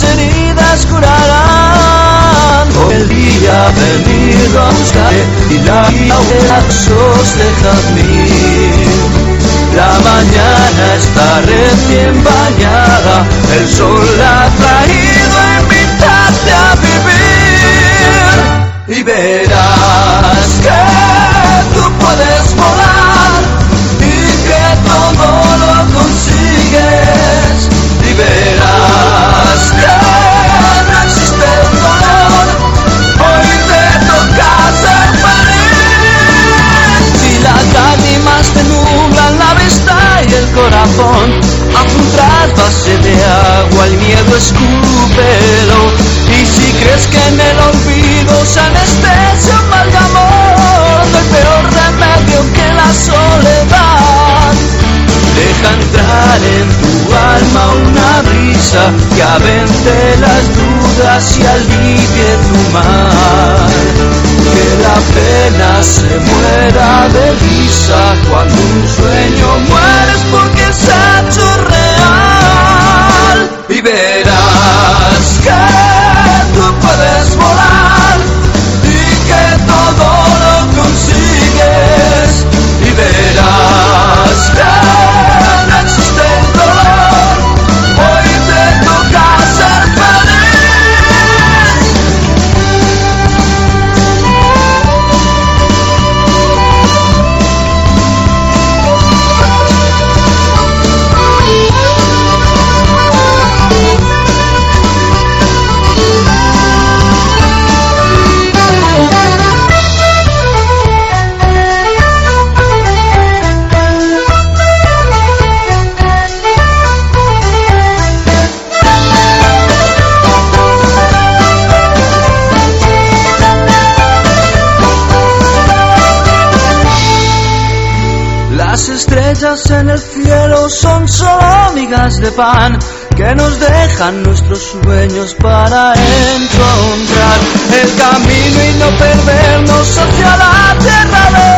Las heridas curarán. El día ha venido a buscar y la vida de jazmín. La mañana está recién bañada, el sol la ha corazón, haz un trasvase de agua, el miedo escúpelo. Y si crees que en el olvido se anestesia un mal de amor, no hay peor remedio que la soledad. Deja entrar en tu alma una brisa que avente las dudas y alivie tu mal. Que la pena se muera de risa cuando un sueño mueres porque ha hecho real. Y verás que en el cielo son solo migas de pan que nos dejan nuestros sueños para encontrar el camino y no perdernos hacia la tierra luz,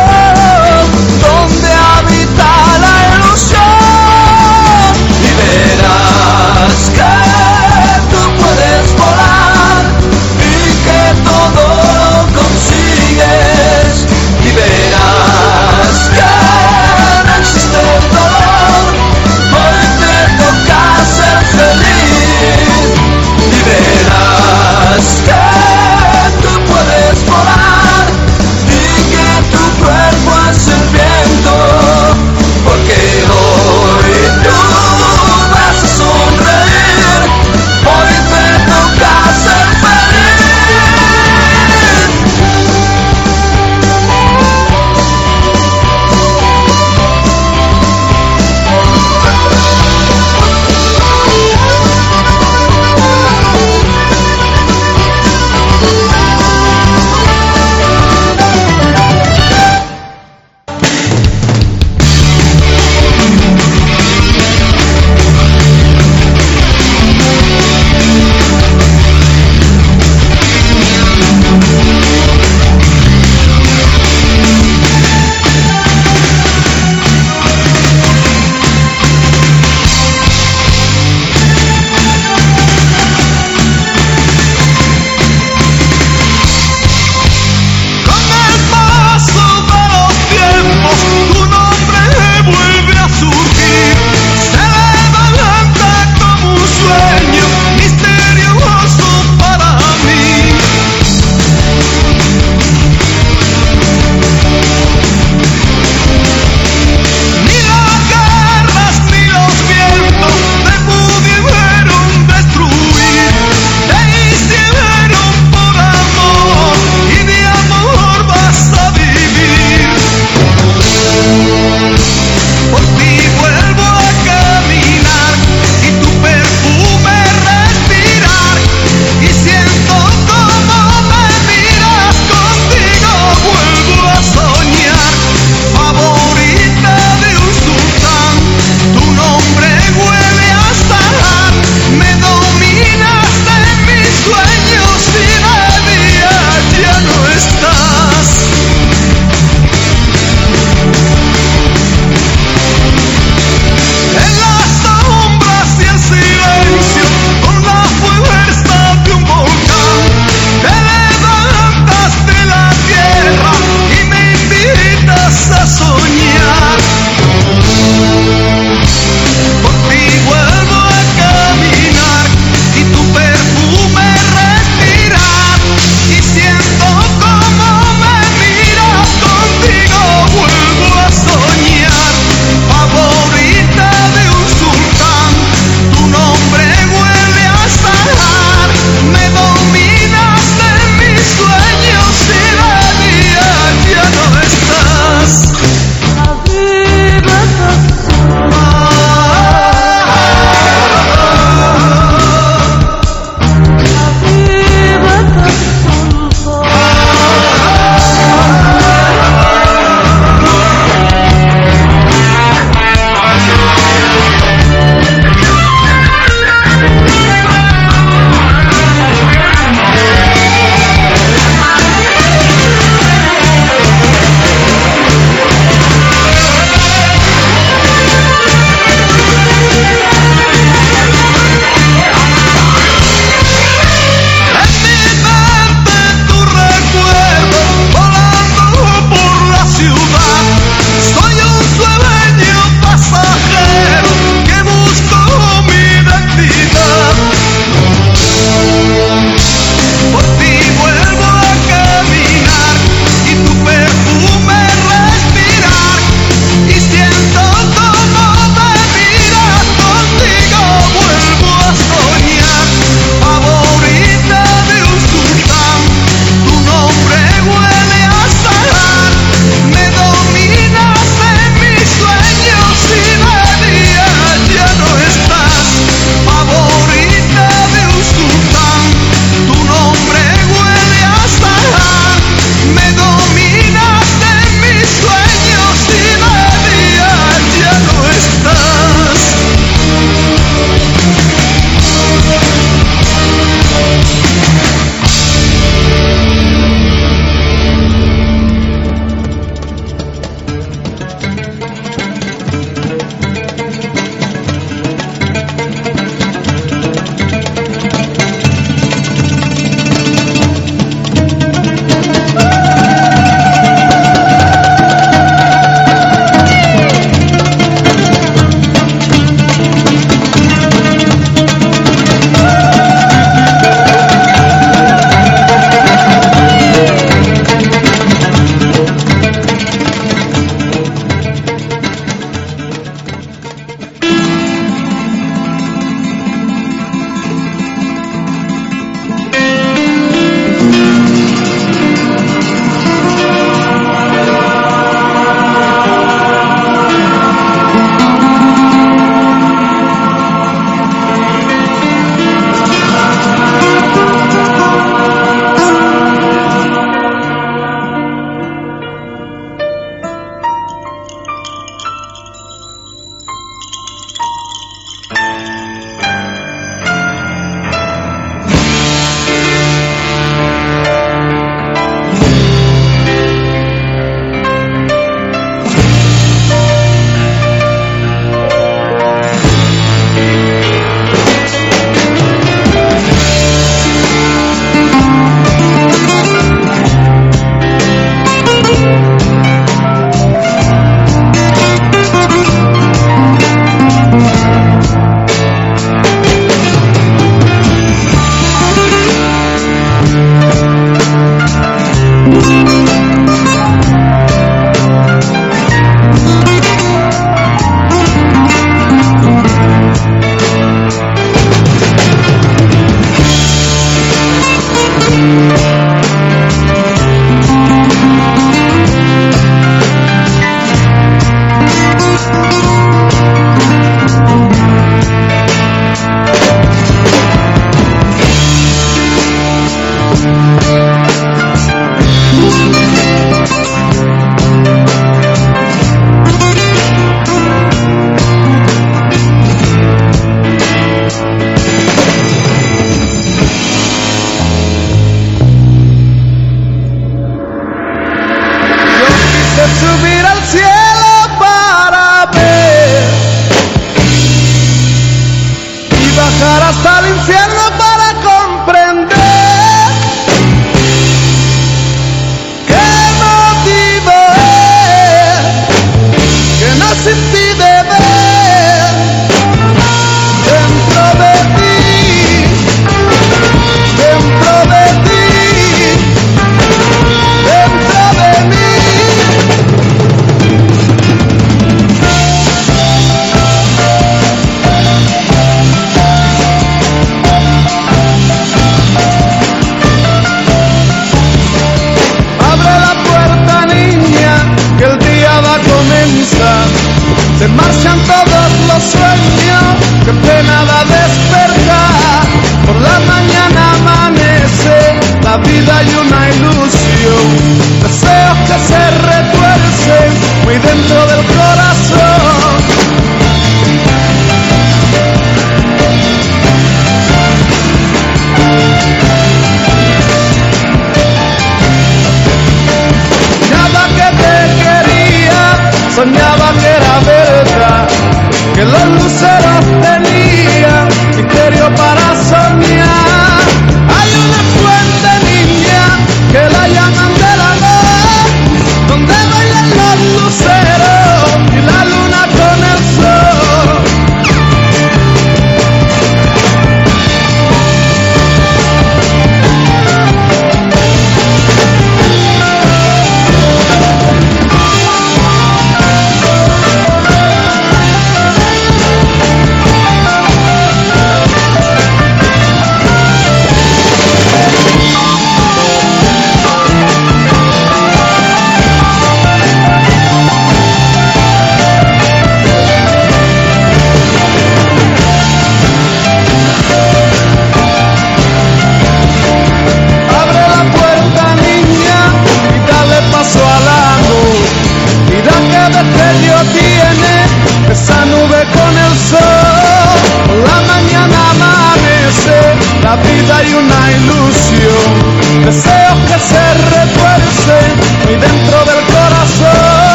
Que los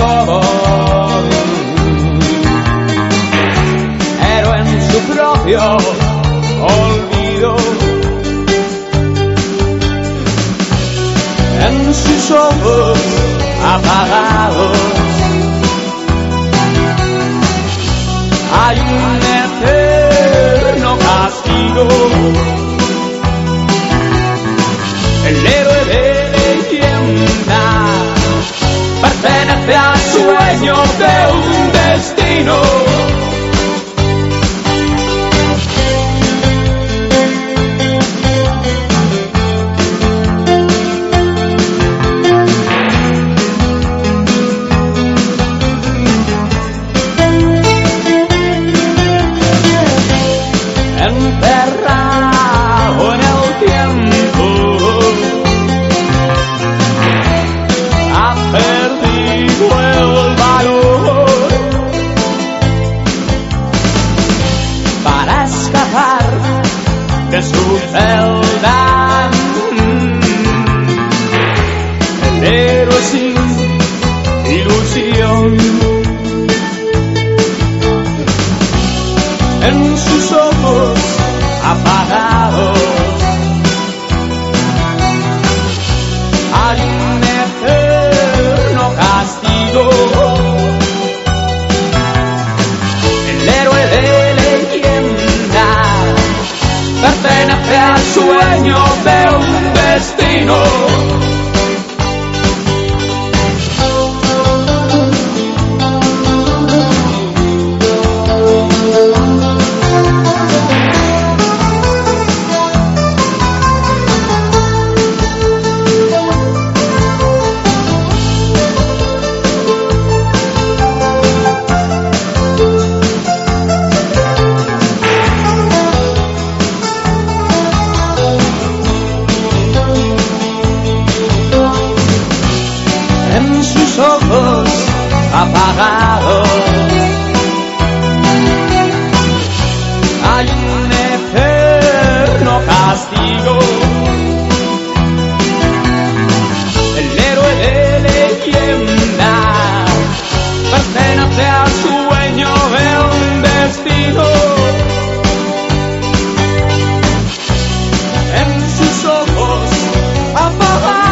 favor. En su propio olvido. En sus ojos apagados hay un eterno castigo. era sueño de un destino. en sus ojos apagados. Hay un eterno castigo. El héroe de leyenda pertenece al sueño de un destino. oh, oh.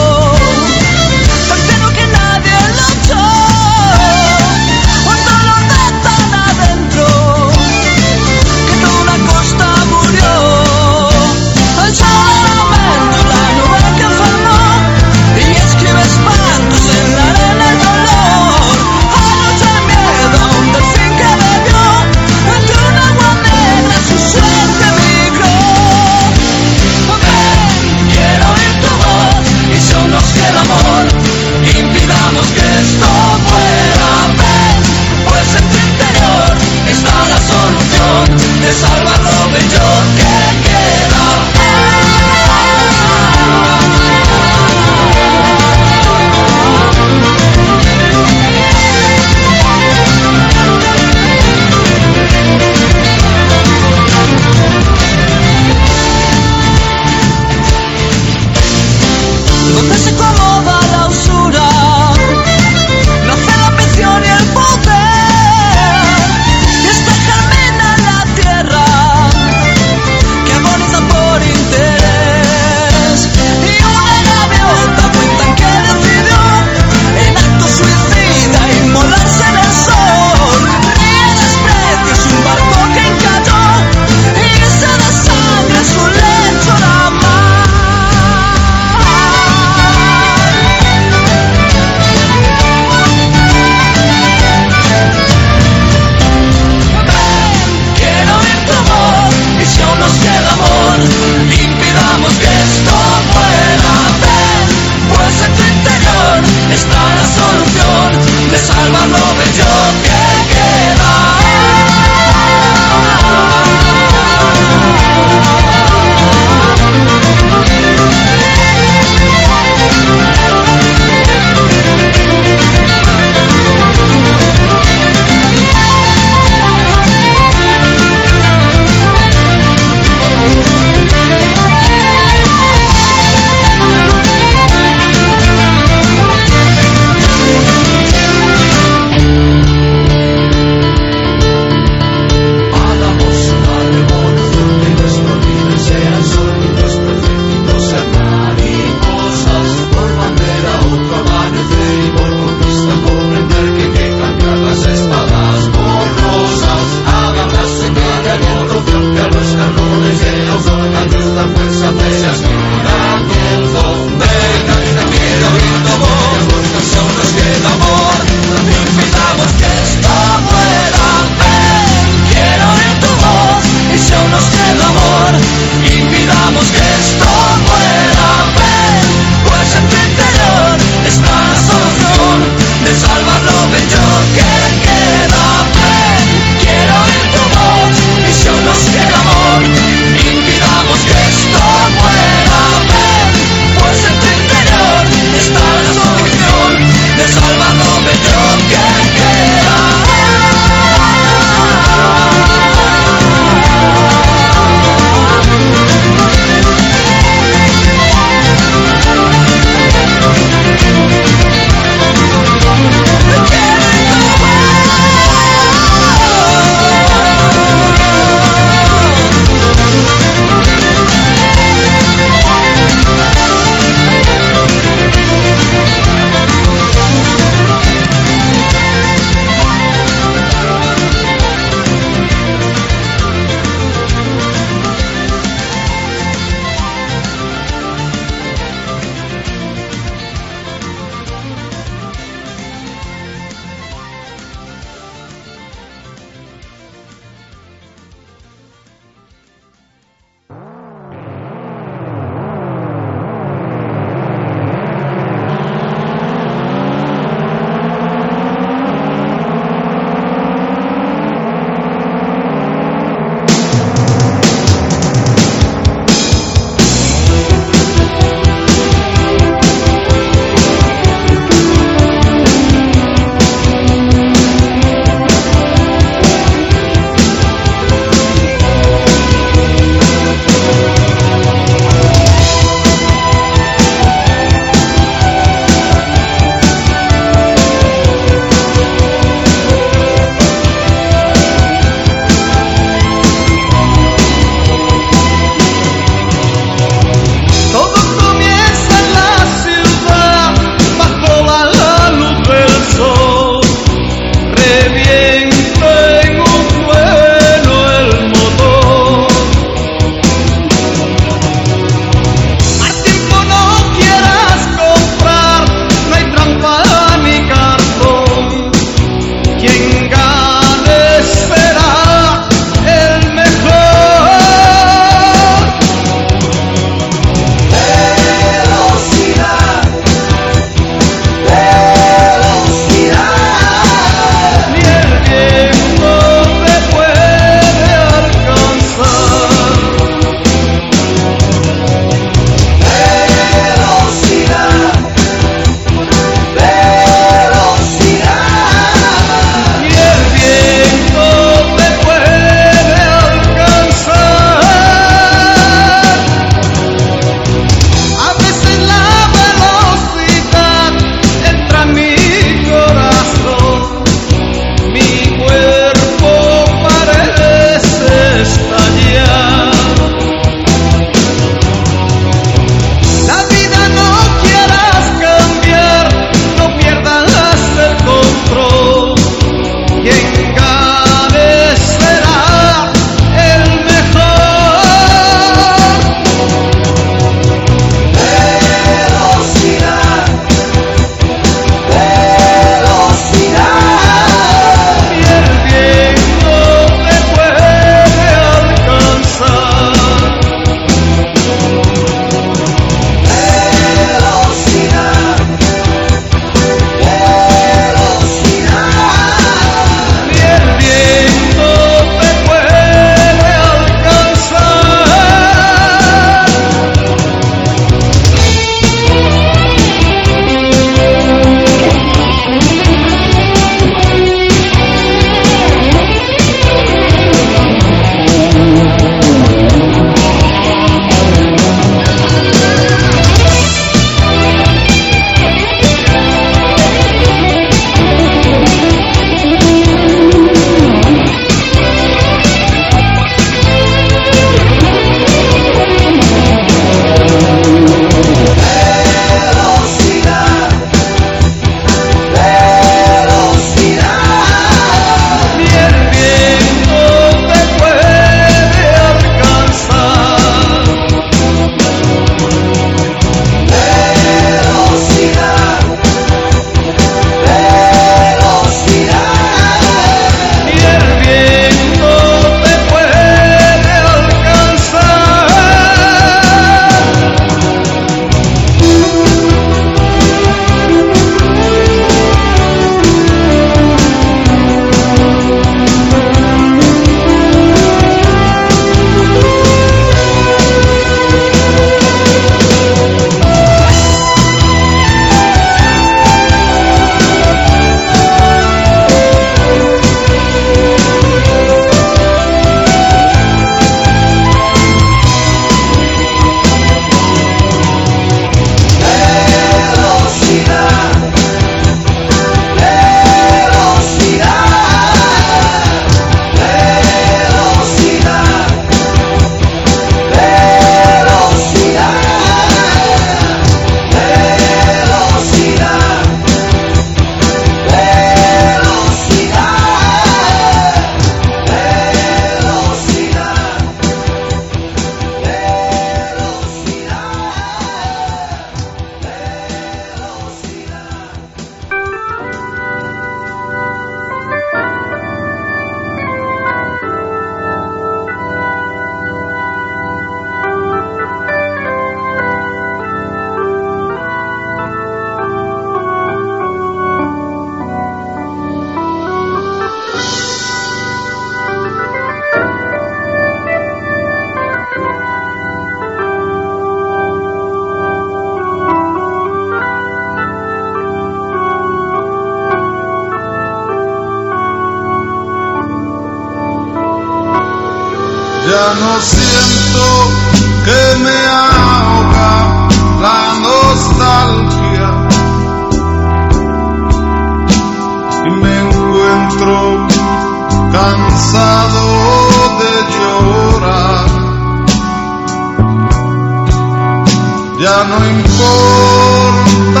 no importará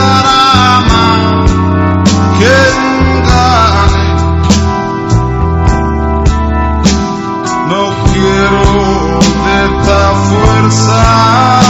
más quién gane. No quiero de esta fuerza.